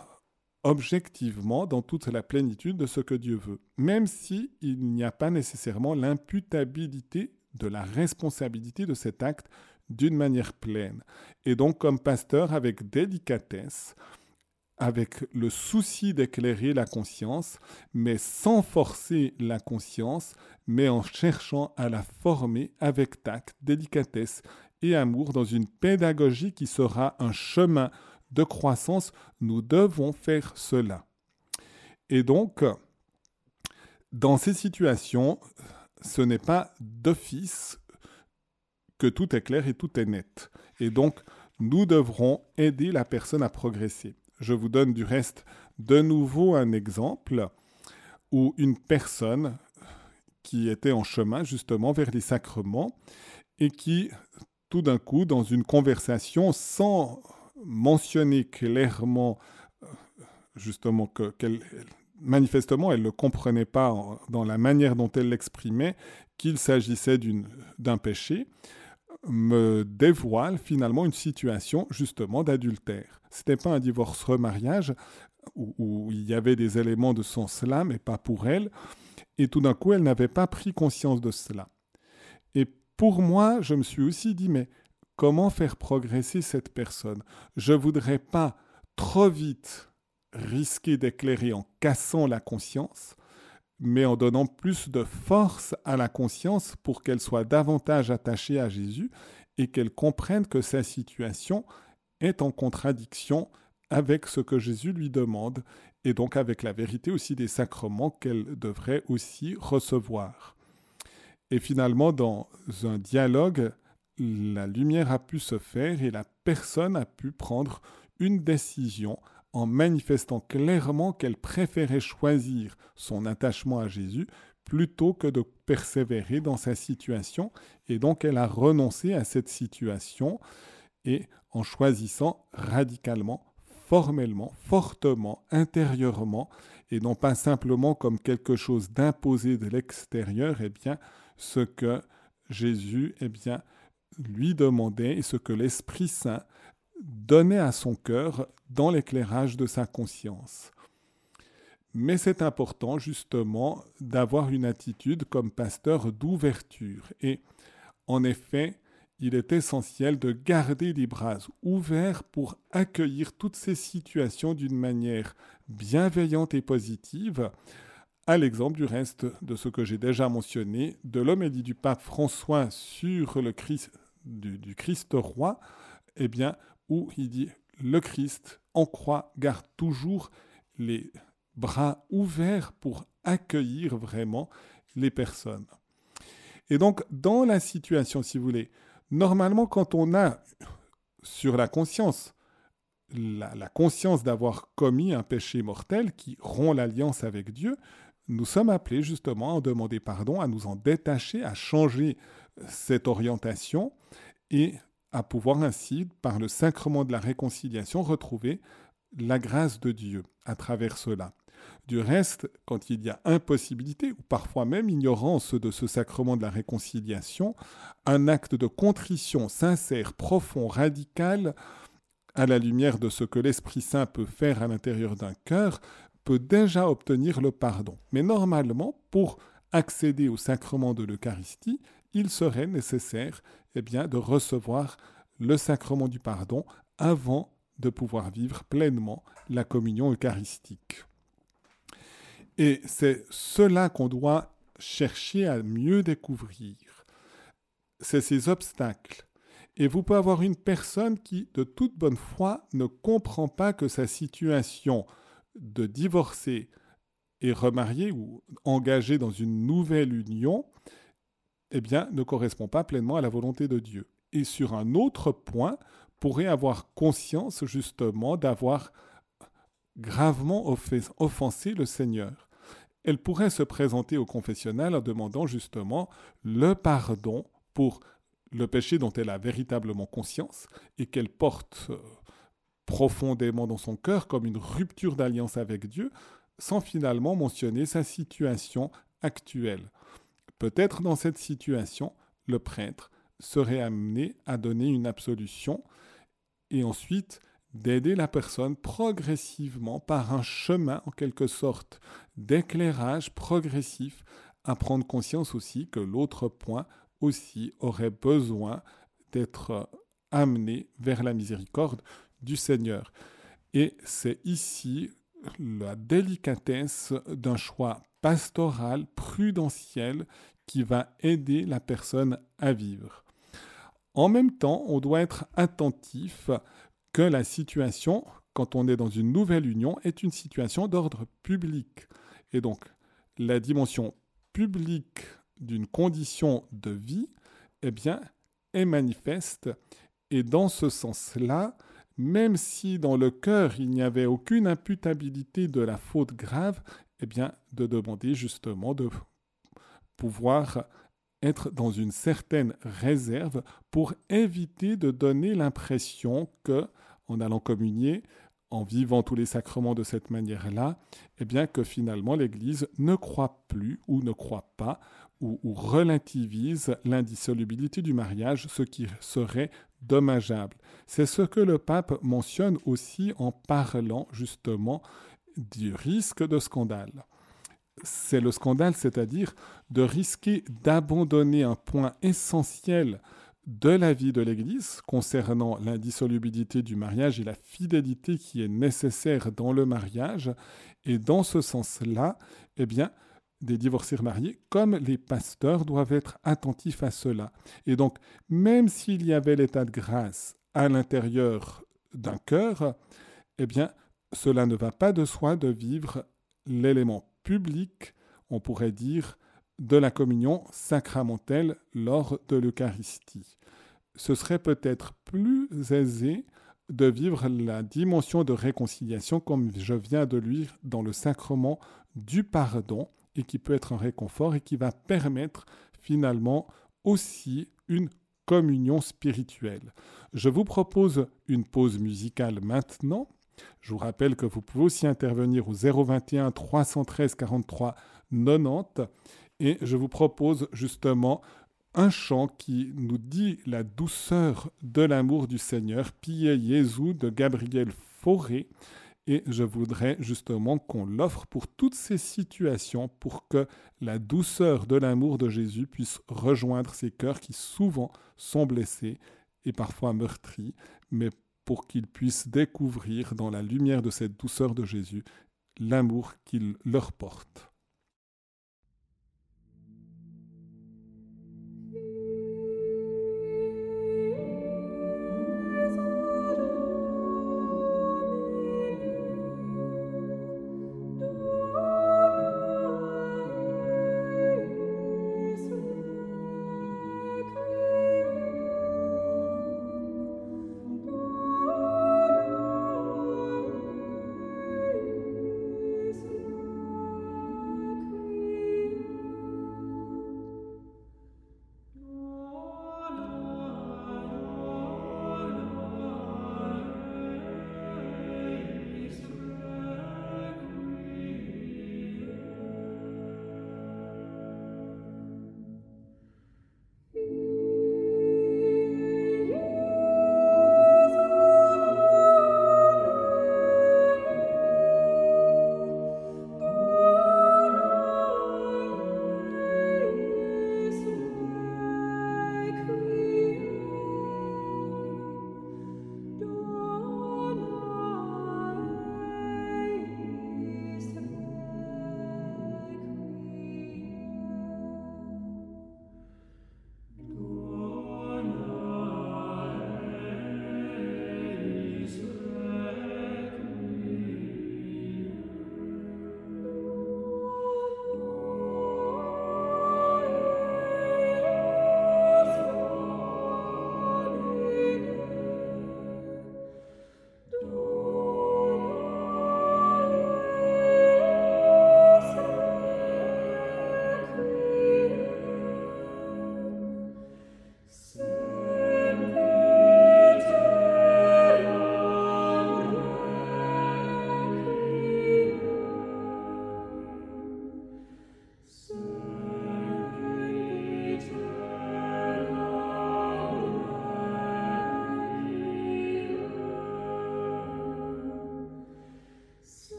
objectivement dans toute la plénitude de ce que Dieu veut, même si il n'y a pas nécessairement l'imputabilité de la responsabilité de cet acte d'une manière pleine. Et donc comme pasteur, avec délicatesse, avec le souci d'éclairer la conscience, mais sans forcer la conscience, mais en cherchant à la former avec tact, délicatesse et amour dans une pédagogie qui sera un chemin de croissance, nous devons faire cela. Et donc, dans ces situations, ce n'est pas d'office que tout est clair et tout est net. Et donc, nous devrons aider la personne à progresser. Je vous donne du reste de nouveau un exemple où une personne qui était en chemin justement vers les sacrements et qui, tout d'un coup, dans une conversation sans mentionner clairement, euh, justement, que, manifestement, elle ne comprenait pas dans la manière dont elle l'exprimait qu'il s'agissait d'un péché, me dévoile finalement une situation justement d'adultère. Ce n'était pas un divorce-remariage où, où, il y avait des éléments de sens là, mais pas pour elle. Et tout d'un coup, elle n'avait pas pris conscience de cela. Et pour moi, je me suis aussi dit, mais Comment faire progresser cette personne? Je ne voudrais pas trop vite risquer d'éclairer en cassant la conscience, mais en donnant plus de force à la conscience pour qu'elle soit davantage attachée à Jésus et qu'elle comprenne que sa situation est en contradiction avec ce que Jésus lui demande et donc avec la vérité aussi des sacrements qu'elle devrait aussi recevoir. Et finalement, dans un dialogue la lumière a pu se faire et la personne a pu prendre une décision en manifestant clairement qu'elle préférait choisir son attachement à Jésus plutôt que de persévérer dans sa situation. Et donc elle a renoncé à cette situation et en choisissant radicalement, formellement, fortement, intérieurement, et non pas simplement comme quelque chose d'imposé de l'extérieur, eh bien, ce que Jésus, eh bien, lui demandait et ce que l'Esprit Saint donnait à son cœur dans l'éclairage de sa conscience. Mais c'est important justement d'avoir une attitude comme pasteur d'ouverture. Et en effet, il est essentiel de garder les bras ouverts pour accueillir toutes ces situations d'une manière bienveillante et positive, à l'exemple du reste de ce que j'ai déjà mentionné, de l'homélie du pape François sur le Christ, du, Christ roi, eh bien, où il dit le Christ en croix garde toujours les bras ouverts pour accueillir vraiment les personnes. Et donc, dans la situation, si vous voulez, normalement, quand on a sur la conscience la, la conscience d'avoir commis un péché mortel qui rompt l'alliance avec Dieu, nous sommes appelés justement à en demander pardon, à nous en détacher, à changer cette orientation et à pouvoir ainsi, par le sacrement de la réconciliation, retrouver la grâce de Dieu à travers cela. Du reste, quand il y a impossibilité ou parfois même ignorance de ce sacrement de la réconciliation, un acte de contrition sincère, profond, radical, à la lumière de ce que l'Esprit Saint peut faire à l'intérieur d'un cœur, peut déjà obtenir le pardon. Mais normalement, pour accéder au sacrement de l'Eucharistie, il serait nécessaire eh bien, de recevoir le sacrement du pardon avant de pouvoir vivre pleinement la communion eucharistique. Et c'est cela qu'on doit chercher à mieux découvrir. C'est ces obstacles. Et vous pouvez avoir une personne qui, de toute bonne foi, ne comprend pas que sa situation de divorcer et remarié ou engagé dans une nouvelle union, eh bien, ne correspond pas pleinement à la volonté de Dieu. Et sur un autre point, pourrait avoir conscience justement d'avoir gravement offensé le Seigneur. Elle pourrait se présenter au confessionnal en demandant justement le pardon pour le péché dont elle a véritablement conscience et qu'elle porte euh, profondément dans son cœur comme une rupture d'alliance avec Dieu, sans finalement mentionner sa situation actuelle. Peut-être dans cette situation, le prêtre serait amené à donner une absolution et ensuite d'aider la personne progressivement par un chemin en quelque sorte d'éclairage progressif à prendre conscience aussi que l'autre point aussi aurait besoin d'être amené vers la miséricorde du Seigneur. Et c'est ici la délicatesse d'un choix pastoral, prudentiel, qui va aider la personne à vivre. En même temps, on doit être attentif que la situation, quand on est dans une nouvelle union, est une situation d'ordre public. Et donc, la dimension publique d'une condition de vie, eh bien, est manifeste. Et dans ce sens-là, même si dans le cœur il n'y avait aucune imputabilité de la faute grave, eh bien, de demander justement de pouvoir être dans une certaine réserve pour éviter de donner l'impression que, en allant communier, en vivant tous les sacrements de cette manière-là, eh bien que finalement l'Église ne croit plus ou ne croit pas ou, ou relativise l'indissolubilité du mariage, ce qui serait dommageable. C'est ce que le pape mentionne aussi en parlant justement du risque de scandale. C'est le scandale, c'est-à-dire de risquer d'abandonner un point essentiel de la vie de l'Église concernant l'indissolubilité du mariage et la fidélité qui est nécessaire dans le mariage. Et dans ce sens-là, eh bien, des divorcés mariés, comme les pasteurs doivent être attentifs à cela. Et donc, même s'il y avait l'état de grâce à l'intérieur d'un cœur, eh bien, cela ne va pas de soi de vivre l'élément public, on pourrait dire, de la communion sacramentelle lors de l'Eucharistie. Ce serait peut-être plus aisé de vivre la dimension de réconciliation comme je viens de lire dans le sacrement du pardon et qui peut être un réconfort et qui va permettre finalement aussi une communion spirituelle. Je vous propose une pause musicale maintenant. Je vous rappelle que vous pouvez aussi intervenir au 021 313 43 90 et je vous propose justement un chant qui nous dit la douceur de l'amour du Seigneur, Pie Jésus de Gabriel Fauré. Et je voudrais justement qu'on l'offre pour toutes ces situations, pour que la douceur de l'amour de Jésus puisse rejoindre ces cœurs qui souvent sont blessés et parfois meurtris, mais pour qu'ils puissent découvrir dans la lumière de cette douceur de Jésus l'amour qu'il leur porte.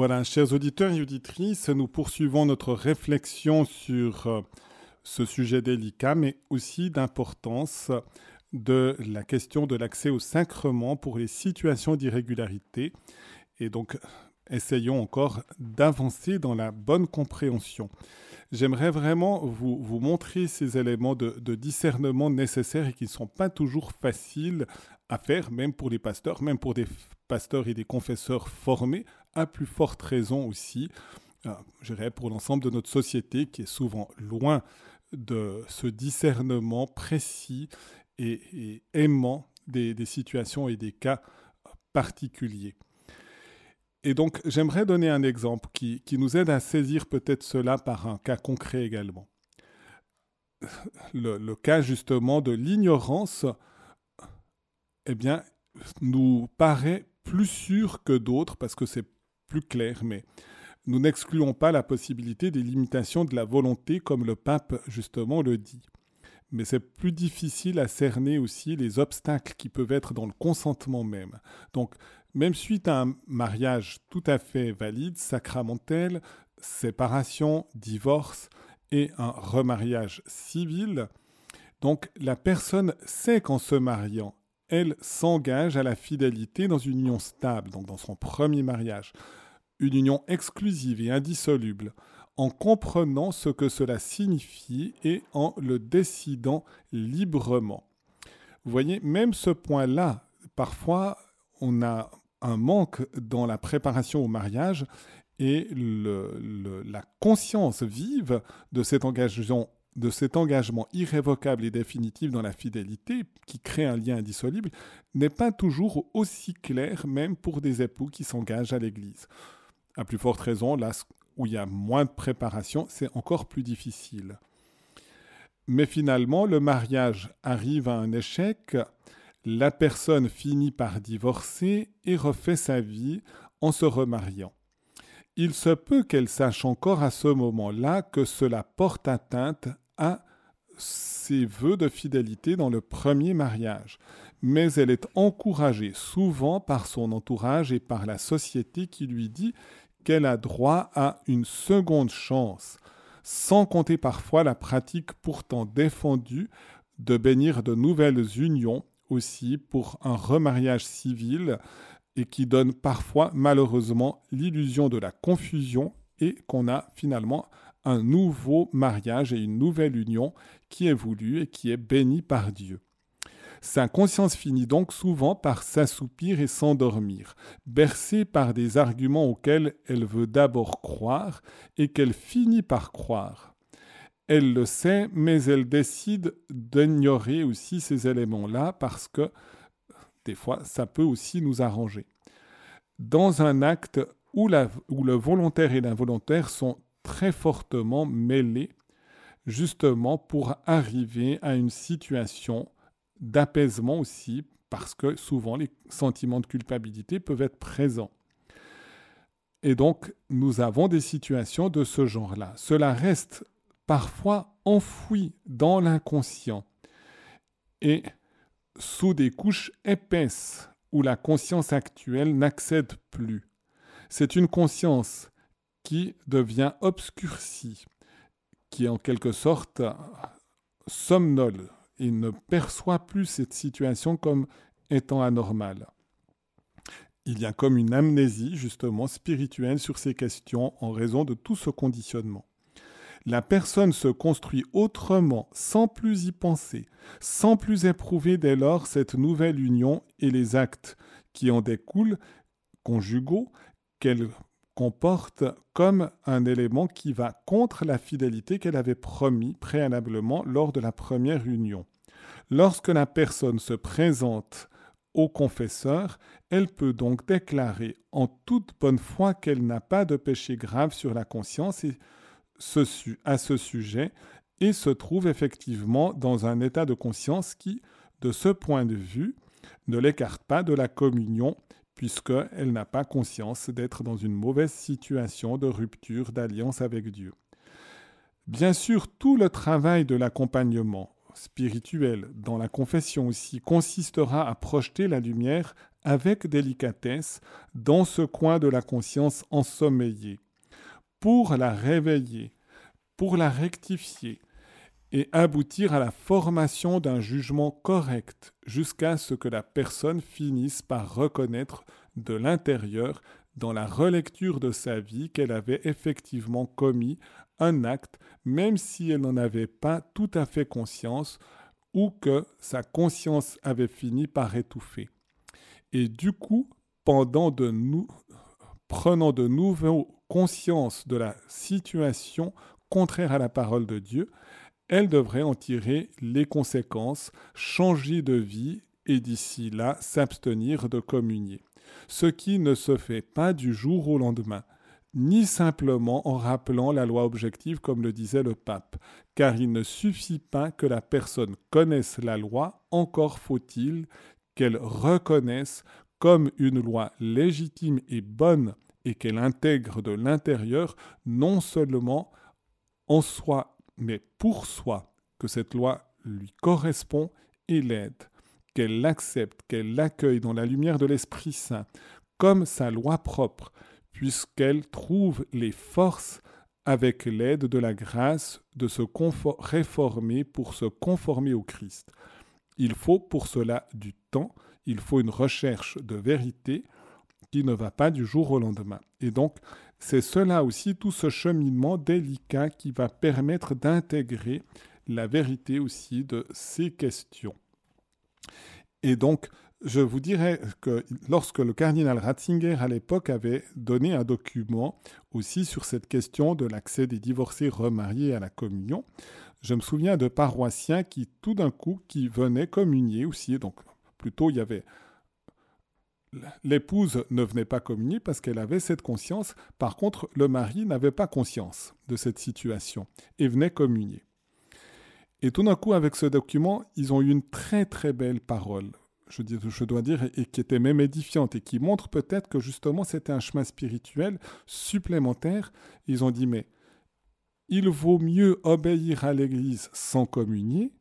Voilà, chers auditeurs et auditrices, nous poursuivons notre réflexion sur euh, ce sujet délicat, mais aussi d'importance de la question de l'accès au sacrement pour les situations d'irrégularité. Et donc, essayons encore d'avancer dans la bonne compréhension. J'aimerais vraiment vous, vous, montrer ces éléments de, de discernement nécessaires et qui ne sont pas toujours faciles à faire, même pour les pasteurs, même pour des pasteurs et des confesseurs formés, à plus forte raison aussi, euh, je dirais, pour l'ensemble de notre société qui est souvent loin de ce discernement précis et, aimant des, situations et des cas particuliers. Et donc, j'aimerais donner un exemple qui, nous aide à saisir peut-être cela par un cas concret également. Le, le cas justement de l'ignorance, eh bien, nous paraît plus sûr que d'autres parce que c'est plus clair, mais nous n'excluons pas la possibilité des limitations de la volonté comme le pape justement le dit. Mais c'est plus difficile à cerner aussi les obstacles qui peuvent être dans le consentement même. Donc, même suite à un mariage tout à fait valide, sacramentel, séparation, divorce et un remariage civil, donc la personne sait qu'en se mariant, elle s'engage à la fidélité dans une union stable, donc dans son premier mariage, une union exclusive et indissoluble, en comprenant ce que cela signifie et en le décidant librement. Vous voyez, même ce point-là, parfois, on a un manque dans la préparation au mariage et la conscience vive de cet engagement de cet engagement irrévocable et définitif dans la fidélité, qui crée un lien indissoluble, n'est pas toujours aussi clair, même pour des époux qui s'engagent à l'Église. À plus forte raison, là où il y a moins de préparation, c'est encore plus difficile. Mais finalement, le mariage arrive à un échec, la personne finit par divorcer et refait sa vie en se remariant il se peut qu'elle sache encore à ce moment-là que cela porte atteinte à ses vœux de fidélité dans le premier mariage, mais elle est encouragée souvent par son entourage et par la société qui lui dit qu'elle a droit à une seconde chance, sans compter parfois la pratique pourtant défendue de bénir de nouvelles unions aussi pour un remariage civil et qui donne parfois malheureusement l'illusion de la confusion et qu'on a finalement un nouveau mariage et une nouvelle union qui est voulue et qui est bénie par Dieu. Sa conscience finit donc souvent par s'assoupir et s'endormir, bercée par des arguments auxquels elle veut d'abord croire et qu'elle finit par croire. Elle le sait, mais elle décide d'ignorer aussi ces éléments-là parce que des fois, ça peut aussi nous arranger. Dans un acte où, le volontaire et l'involontaire sont très fortement mêlés, justement pour arriver à une situation d'apaisement aussi, parce que souvent les sentiments de culpabilité peuvent être présents. Et donc, nous avons des situations de ce genre-là. Cela reste parfois enfoui dans l'inconscient. Et sous des couches épaisses où la conscience actuelle n'accède plus. C'est une conscience qui devient obscurcie, qui en quelque sorte somnole et ne perçoit plus cette situation comme étant anormale. Il y a comme une amnésie justement spirituelle sur ces questions en raison de tout ce conditionnement la personne se construit autrement, sans plus y penser, sans plus éprouver dès lors cette nouvelle union et les actes qui en découlent, conjugaux, qu'elle comporte comme un élément qui va contre la fidélité qu'elle avait promis préalablement lors de la première union. Lorsque la personne se présente au confesseur, elle peut donc déclarer en toute bonne foi qu'elle n'a pas de péché grave sur la conscience et à ce sujet et se trouve effectivement dans un état de conscience qui, de ce point de vue, ne l'écarte pas de la communion puisqu'elle n'a pas conscience d'être dans une mauvaise situation de rupture d'alliance avec Dieu. Bien sûr, tout le travail de l'accompagnement spirituel dans la confession aussi consistera à projeter la lumière avec délicatesse dans ce coin de la conscience ensommeillée, pour la réveiller, pour la rectifier, et aboutir à la formation d'un jugement correct jusqu'à ce que la personne finisse par reconnaître de l'intérieur, dans la relecture de sa vie, qu'elle avait effectivement commis un acte, même si elle n'en avait pas tout à fait conscience, ou que sa conscience avait fini par étouffer. Et du coup, pendant de nous, prenant de nouveau conscience de la situation contraire à la parole de Dieu, elle devrait en tirer les conséquences, changer de vie et d'ici là s'abstenir de communier. Ce qui ne se fait pas du jour au lendemain, ni simplement en rappelant la loi objective comme le disait le pape, car il ne suffit pas que la personne connaisse la loi, encore faut-il qu'elle reconnaisse comme une loi légitime et bonne et qu'elle intègre de l'intérieur non seulement en soi mais pour soi, que cette loi lui correspond et l'aide, qu'elle l'accepte, qu'elle l'accueille dans la lumière de l'Esprit Saint, comme sa loi propre, puisqu'elle trouve les forces avec l'aide de la grâce de se réformer pour se conformer au Christ. Il faut pour cela du temps, il faut une recherche de vérité qui ne va pas du jour au lendemain. Et donc, c'est cela aussi, tout ce cheminement délicat qui va permettre d'intégrer la vérité aussi de ces questions. Et donc, je vous dirais que lorsque le cardinal Ratzinger à l'époque avait donné un document aussi sur cette question de l'accès des divorcés remariés à la communion, je me souviens de paroissiens qui tout d'un coup qui venaient communier aussi, donc plutôt il y avait l'épouse ne venait pas communier parce qu'elle avait cette conscience. Par contre, le mari n'avait pas conscience de cette situation et venait communier. Et tout d'un coup, avec ce document, ils ont eu une très très belle parole, je, je dois dire, et qui était même édifiante et qui montre peut-être que justement c'était un chemin spirituel supplémentaire. Ils ont dit, mais il vaut mieux obéir à l'Église sans communier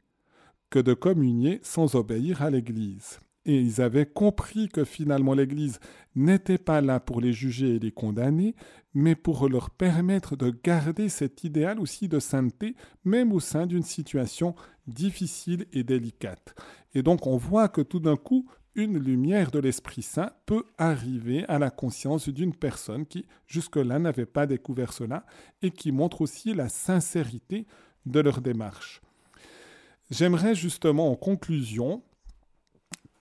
que de communier sans obéir à l'Église et ils avaient compris que finalement l'Église n'était pas là pour les juger et les condamner, mais pour leur permettre de garder cet idéal aussi de sainteté, même au sein d'une situation difficile et délicate. Et donc on voit que tout d'un coup, une lumière de l'Esprit Saint peut arriver à la conscience d'une personne qui jusque-là n'avait pas découvert cela et qui montre aussi la sincérité de leur démarche. J'aimerais justement en conclusion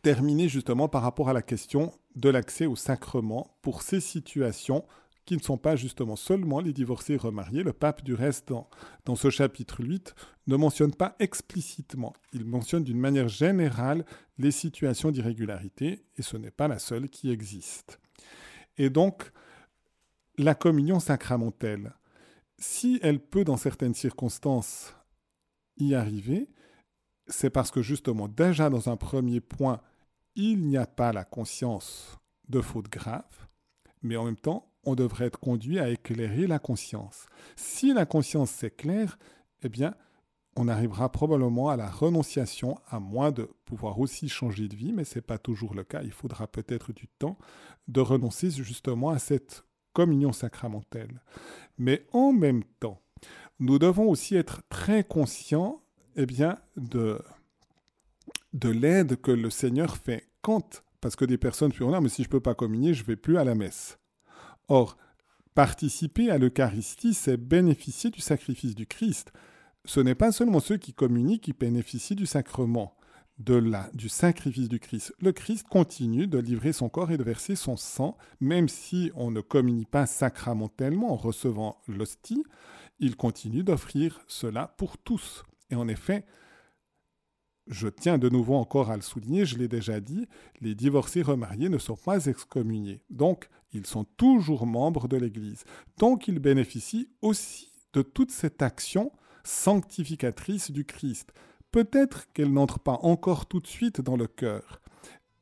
terminer justement par rapport à la question de l'accès au sacrement pour ces situations qui ne sont pas justement seulement les divorcés remariés. Le pape, du reste, dans, dans ce chapitre 8, ne mentionne pas explicitement. Il mentionne d'une manière générale les situations d'irrégularité, et ce n'est pas la seule qui existe. Et donc, la communion sacramentelle, si elle peut, dans certaines circonstances, y arriver, c'est parce que justement, déjà dans un premier point, il n'y a pas la conscience de faute grave, mais en même temps, on devrait être conduit à éclairer la conscience. Si la conscience s'éclaire, eh bien, on arrivera probablement à la renonciation, à moins de pouvoir aussi changer de vie, mais ce n'est pas toujours le cas. Il faudra peut-être du temps de renoncer justement à cette communion sacramentelle. Mais en même temps, nous devons aussi être très conscients eh bien, de, de l'aide que le Seigneur fait quand, parce que des personnes furent là, mais si je ne peux pas communier, je ne vais plus à la messe. Or, participer à l'Eucharistie, c'est bénéficier du sacrifice du Christ. Ce n'est pas seulement ceux qui communient qui bénéficient du sacrement, de la, du sacrifice du Christ. Le Christ continue de livrer son corps et de verser son sang, même si on ne communie pas sacramentellement en recevant l'hostie, il continue d'offrir cela pour tous. Et en effet, je tiens de nouveau encore à le souligner, je l'ai déjà dit, les divorcés remariés ne sont pas excommuniés. Donc, ils sont toujours membres de l'Église. Donc, ils bénéficient aussi de toute cette action sanctificatrice du Christ. Peut-être qu'elle n'entre pas encore tout de suite dans le cœur,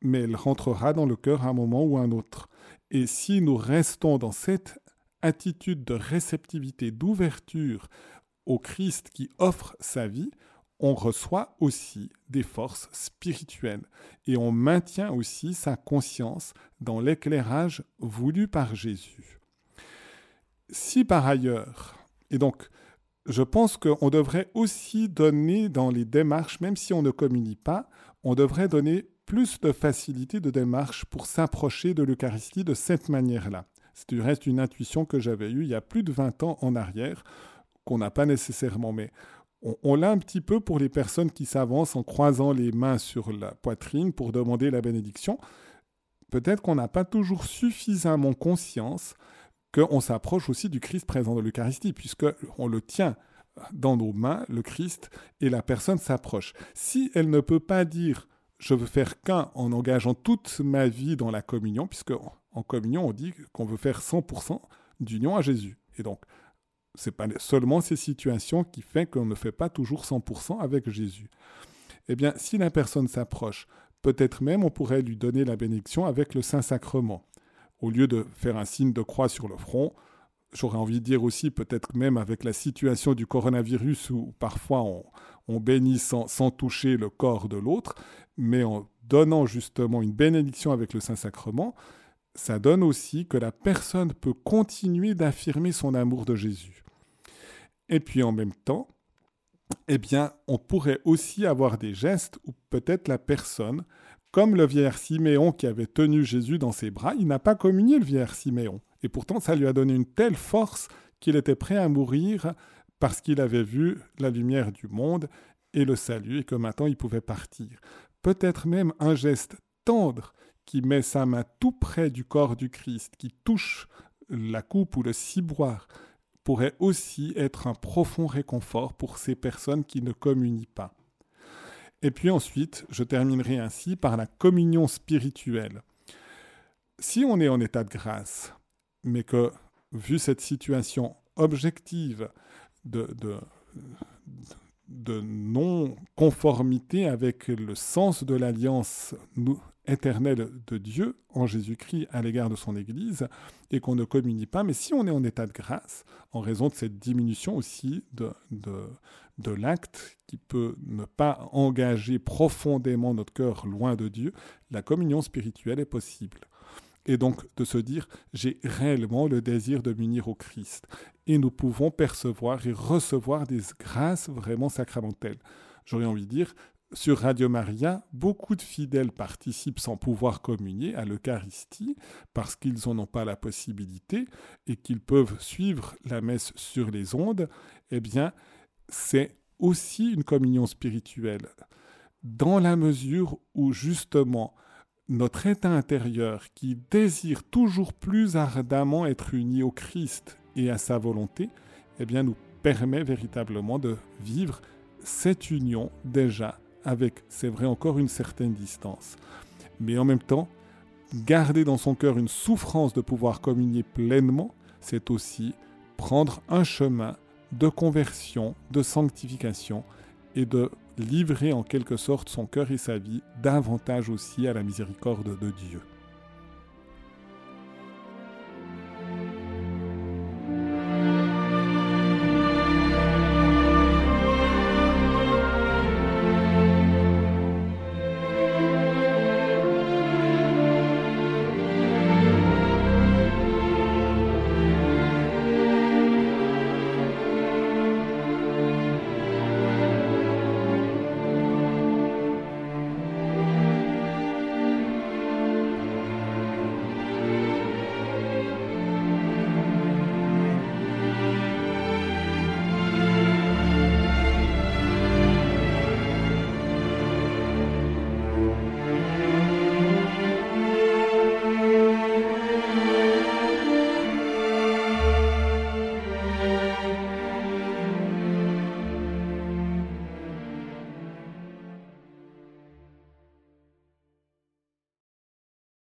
mais elle rentrera dans le cœur à un moment ou à un autre. Et si nous restons dans cette attitude de réceptivité, d'ouverture au Christ qui offre sa vie, on reçoit aussi des forces spirituelles et on maintient aussi sa conscience dans l'éclairage voulu par Jésus. Si par ailleurs, et donc je pense qu'on devrait aussi donner dans les démarches, même si on ne communie pas, on devrait donner plus de facilité de démarche pour s'approcher de l'Eucharistie de cette manière-là. C'est du reste une intuition que j'avais eue il y a plus de 20 ans en arrière, qu'on n'a pas nécessairement, mais on, l'a un petit peu pour les personnes qui s'avancent en croisant les mains sur la poitrine pour demander la bénédiction. Peut-être qu'on n'a pas toujours suffisamment conscience qu'on s'approche aussi du Christ présent dans l'Eucharistie, puisqu'on le tient dans nos mains, le Christ, et la personne s'approche. Si elle ne peut pas dire je veux faire qu'un en engageant toute ma vie dans la communion, puisque en communion on dit qu'on veut faire 100% d'union à Jésus. Et donc, c'est pas seulement ces situations qui font qu'on ne fait pas toujours 100% avec Jésus. Eh bien, si la personne s'approche, peut-être même on pourrait lui donner la bénédiction avec le Saint-Sacrement. Au lieu de faire un signe de croix sur le front, j'aurais envie de dire aussi, peut-être même avec la situation du coronavirus où parfois on, bénit sans, sans, toucher le corps de l'autre, mais en donnant justement une bénédiction avec le Saint-Sacrement, ça donne aussi que la personne peut continuer d'affirmer son amour de Jésus. Et puis en même temps, eh bien, on pourrait aussi avoir des gestes où peut-être la personne, comme le vieillard Siméon qui avait tenu Jésus dans ses bras, il n'a pas communié le vieillard Siméon. Et pourtant, ça lui a donné une telle force qu'il était prêt à mourir parce qu'il avait vu la lumière du monde et le salut et que maintenant il pouvait partir. Peut-être même un geste tendre qui met sa main tout près du corps du Christ, qui touche la coupe ou le ciboire, pourrait aussi être un profond réconfort pour ces personnes qui ne communient pas. Et puis ensuite, je terminerai ainsi par la communion spirituelle. Si on est en état de grâce, mais que, vu cette situation objective de, de, non-conformité avec le sens de l'alliance éternelle de Dieu en Jésus-Christ à l'égard de son Église et qu'on ne communie pas. Mais si on est en état de grâce, en raison de cette diminution aussi de, de, l'acte qui peut ne pas engager profondément notre cœur loin de Dieu, la communion spirituelle est possible. Et donc de se dire, j'ai réellement le désir de m'unir au Christ. Et nous pouvons percevoir et recevoir des grâces vraiment sacramentelles. J'aurais envie de dire, sur Radio Maria, beaucoup de fidèles participent sans pouvoir communier à l'Eucharistie parce qu'ils n'en ont pas la possibilité et qu'ils peuvent suivre la messe sur les ondes. Eh bien, c'est aussi une communion spirituelle dans la mesure où justement notre état intérieur qui désire toujours plus ardemment être uni au Christ et à sa volonté, eh bien nous permet véritablement de vivre cette union déjà avec, c'est vrai, encore une certaine distance. Mais en même temps, garder dans son cœur une souffrance de pouvoir communier pleinement, c'est aussi prendre un chemin de conversion, de sanctification et de livrer en quelque sorte son cœur et sa vie davantage aussi à la miséricorde de Dieu.